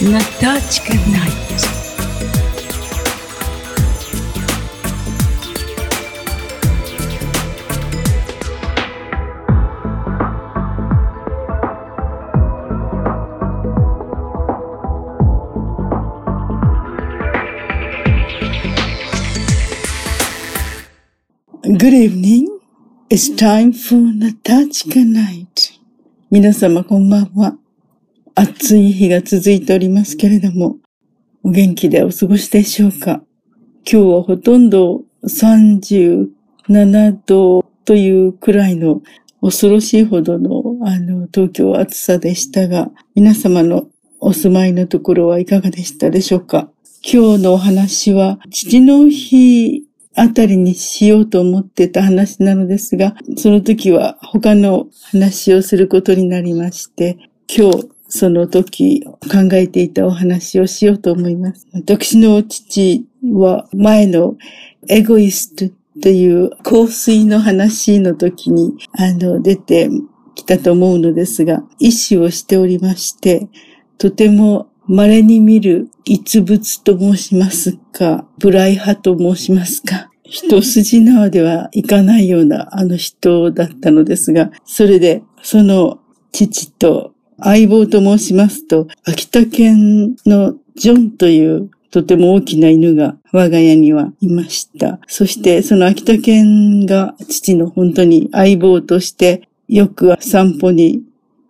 Натачка Найт. Good evening. It's time for Natachka Night. 皆様こんばんは。暑い日が続いておりますけれども、お元気でお過ごしでしょうか？今日はほとんど37度というくらいの恐ろしいほどのあの東京暑さでしたが、皆様のお住まいのところはいかがでしたでしょうか？今日のお話は父の日あたりにしようと思ってた話なのですが、その時は他の話をすることになりまして、今日その時考えていたお話をしようと思います。私の父は前のエゴイストという香水の話の時にあの出てきたと思うのですが、意思をしておりまして、とても稀に見る逸物と申しますか、ブライ派と申しますか、一筋縄ではいかないようなあの人だったのですが、それでその父と相棒と申しますと、秋田県のジョンというとても大きな犬が我が家にはいました。そしてその秋田犬が父の本当に相棒としてよく散歩に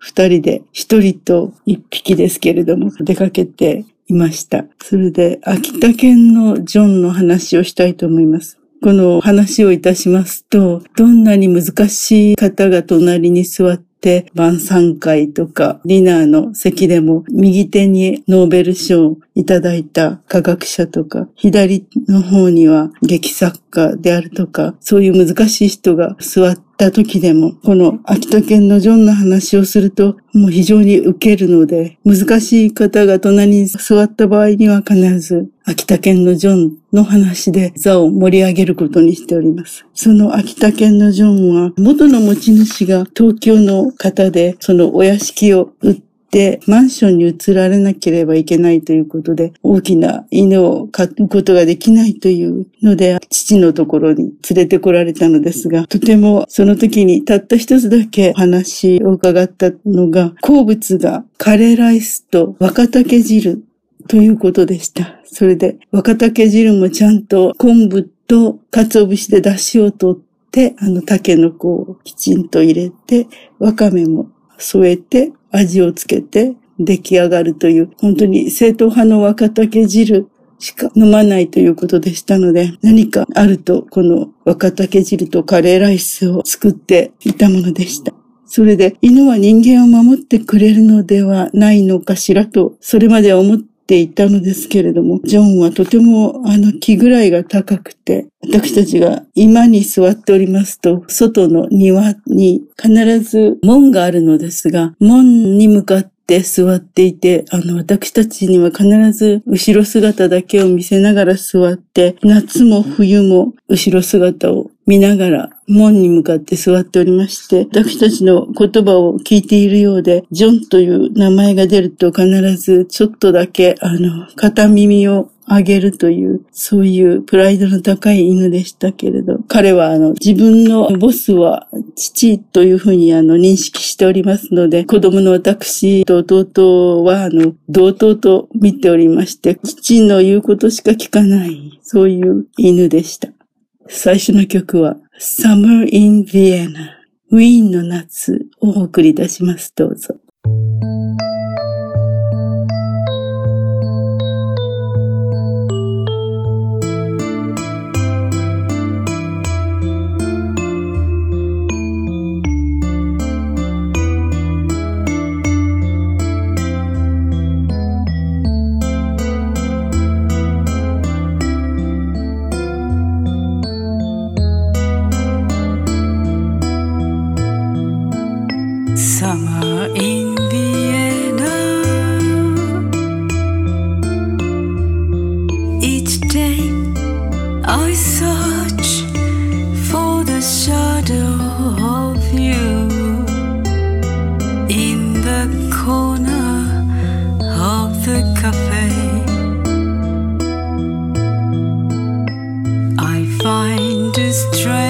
二人で、一人と一匹ですけれども、出かけていました。それで、秋田県のジョンの話をしたいと思います。この話をいたしますと、どんなに難しい方が隣に座って、晩餐会とかディナーの席でも右手にノーベル賞をいただいた科学者とか、左の方には劇作家であるとか、そういう難しい人が座ってた時でも、この秋田県のジョンの話をすると、もう非常に受けるので、難しい方が隣に座った場合には必ず、秋田県のジョンの話で座を盛り上げることにしております。その秋田県のジョンは、元の持ち主が東京の方で、そのお屋敷を売ってで、マンションに移られなければいけないということで、大きな犬を飼うことができないというので、父のところに連れてこられたのですが、とてもその時にたった一つだけ話を伺ったのが、好物がカレーライスと若竹汁ということでした。それで、若竹汁もちゃんと昆布と鰹節で出汁を取って、あの、竹の子をきちんと入れて、わかめも添えて味をつけて出来上がるという、本当に正統派の若竹汁しか飲まないということでしたので、何かあるとこの若竹汁とカレーライスを作っていたものでした。それで犬は人間を守ってくれるのではないのかしらと、それまでは思っていたのですけれども、ジョンはとてもあの木ぐらいが高くて、私たちが今に座っておりますと、外の庭に必ず門があるのですが、門に向かって座っていて、あの、私たちには必ず後ろ姿だけを見せながら座って、夏も冬も後ろ姿を見ながら門に向かって座っておりまして、私たちの言葉を聞いているようで、ジョンという名前が出ると必ずちょっとだけ、あの、片耳をあげるという、そういうプライドの高い犬でしたけれど、彼はあの、自分のボスは父というふうにあの、認識しておりますので、子供の私と弟はあの、同等と見ておりまして、父の言うことしか聞かない、そういう犬でした。最初の曲は、Summer in Vienna ウィーンの夏を送り出します。どうぞ。destroy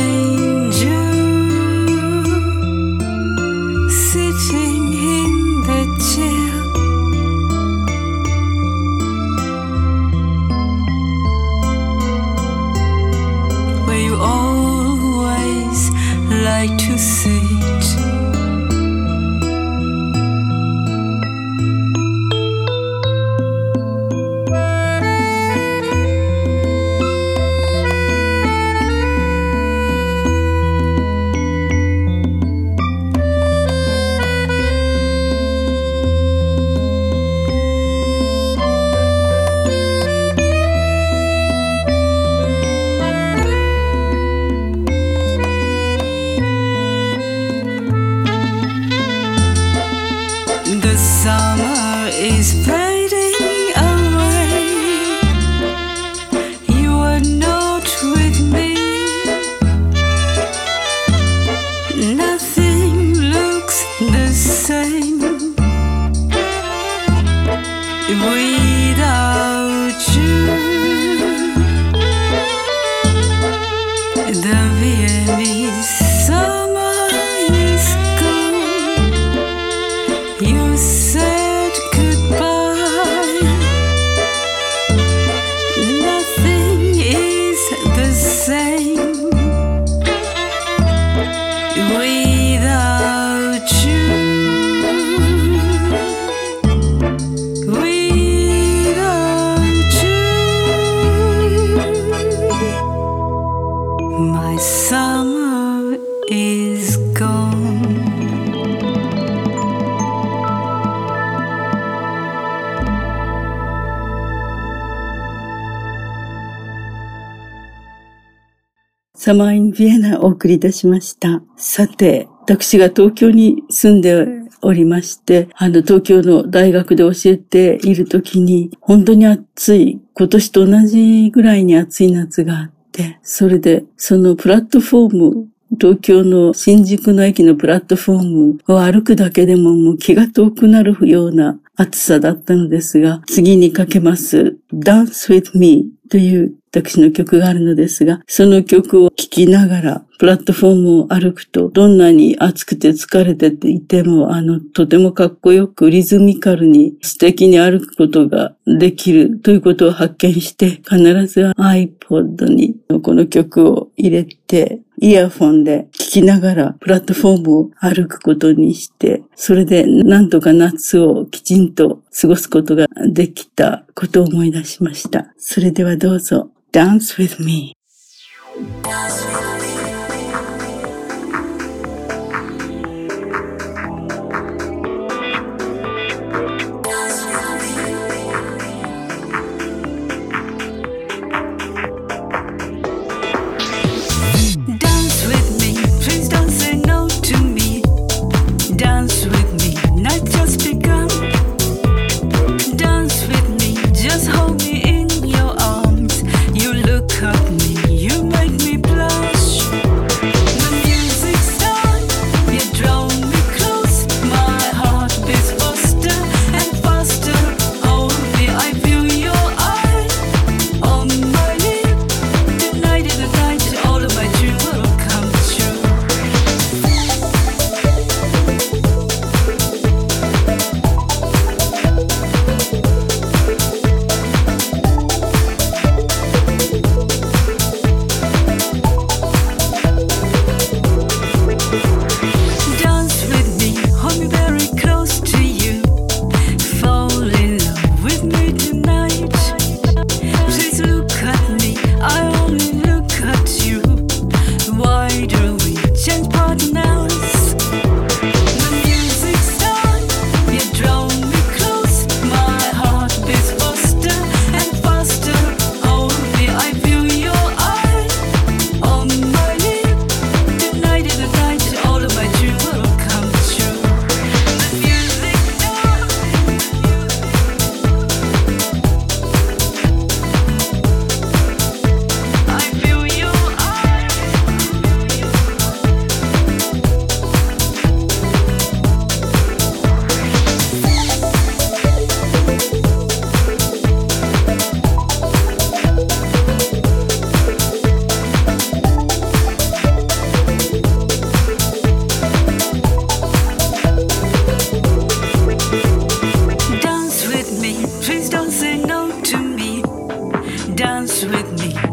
サマーインビエナお送りいたしました。さて、私が東京に住んでおりまして、あの東京の大学で教えている時に、本当に暑い、今年と同じぐらいに暑い夏があって、それでそのプラットフォーム、東京の新宿の駅のプラットフォームを歩くだけでももう気が遠くなるような暑さだったのですが、次にかけます、Dance with Me という私の曲があるのですが、その曲を聴きながら、プラットフォームを歩くと、どんなに暑くて疲れていても、あの、とてもかっこよくリズミカルに素敵に歩くことができるということを発見して、必ず iPod にこの曲を入れて、イヤフォンで聴きながらプラットフォームを歩くことにして、それでなんとか夏をきちんと過ごすことができたことを思い出しました。それではどうぞ、Dance with me. Please don't say no to me. Dance with me.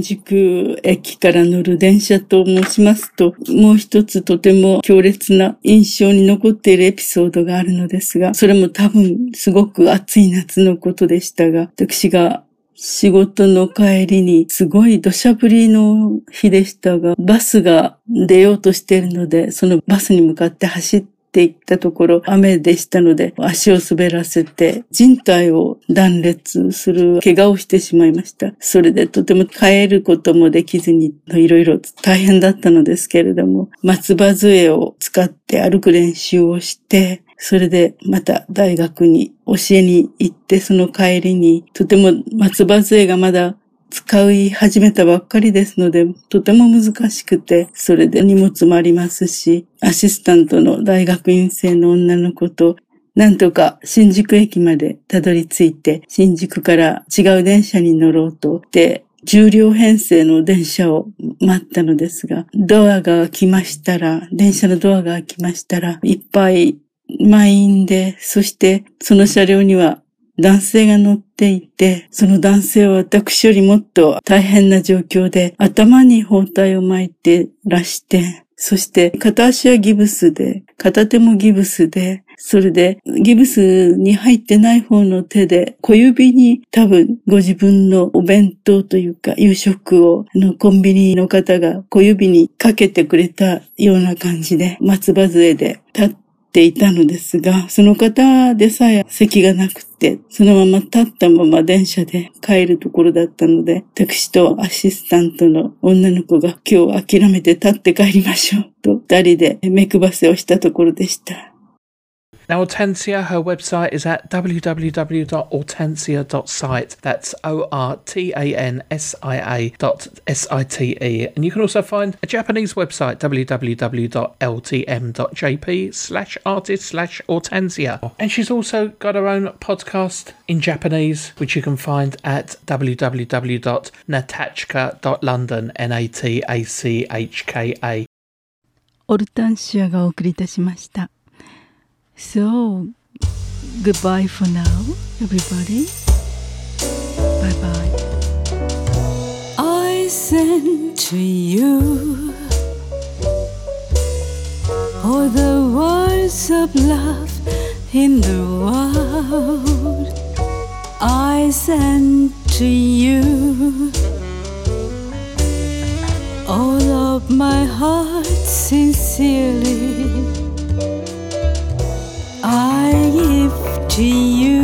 新宿駅から乗る電車と申しますと、もう一つとても強烈な印象に残っているエピソードがあるのですが、それも多分すごく暑い夏のことでしたが、私が仕事の帰りにすごい土砂降りの日でしたが、バスが出ようとしているので、そのバスに向かって走ってっていったところ、雨でしたので、足を滑らせて、人体を断裂する怪我をしてしまいました。それでとても帰ることもできずに、いろいろ大変だったのですけれども、松葉杖を使って歩く練習をして、それでまた大学に教えに行って、その帰りに、とても松葉杖がまだ使い始めたばっかりですので、とても難しくて、それで荷物もありますし、アシスタントの大学院生の女の子と、なんとか新宿駅までたどり着いて、新宿から違う電車に乗ろうと、で、重量編成の電車を待ったのですが、ドアが開きましたら、電車のドアが開きましたら、いっぱい満員で、そしてその車両には男性が乗っていて、その男性は私よりもっと大変な状況で、頭に包帯を巻いてらして、そして片足はギブスで、片手もギブスで、それでギブスに入ってない方の手で小指に多分ご自分のお弁当というか夕食をあのコンビニの方が小指にかけてくれたような感じで松葉杖で立ってていたのですが、その方でさえ席がなくて、そのまま立ったまま電車で帰るところだったので、私とアシスタントの女の子が今日諦めて立って帰りましょうと、二人で目配せをしたところでした。Now, Hortensia, her website is at www.hortensia.site. That's O R T A N S I A dot S I T E. And you can also find a Japanese website, www.ltm.jp slash artist slash Hortensia. And she's also got her own podcast in Japanese, which you can find at www.natachka.london, N A T A C H K A. オルタンシアがお送りいたしました。 So, goodbye for now, everybody. Bye bye. I send to you all the words of love in the world. I send to you all of my heart sincerely. I give to you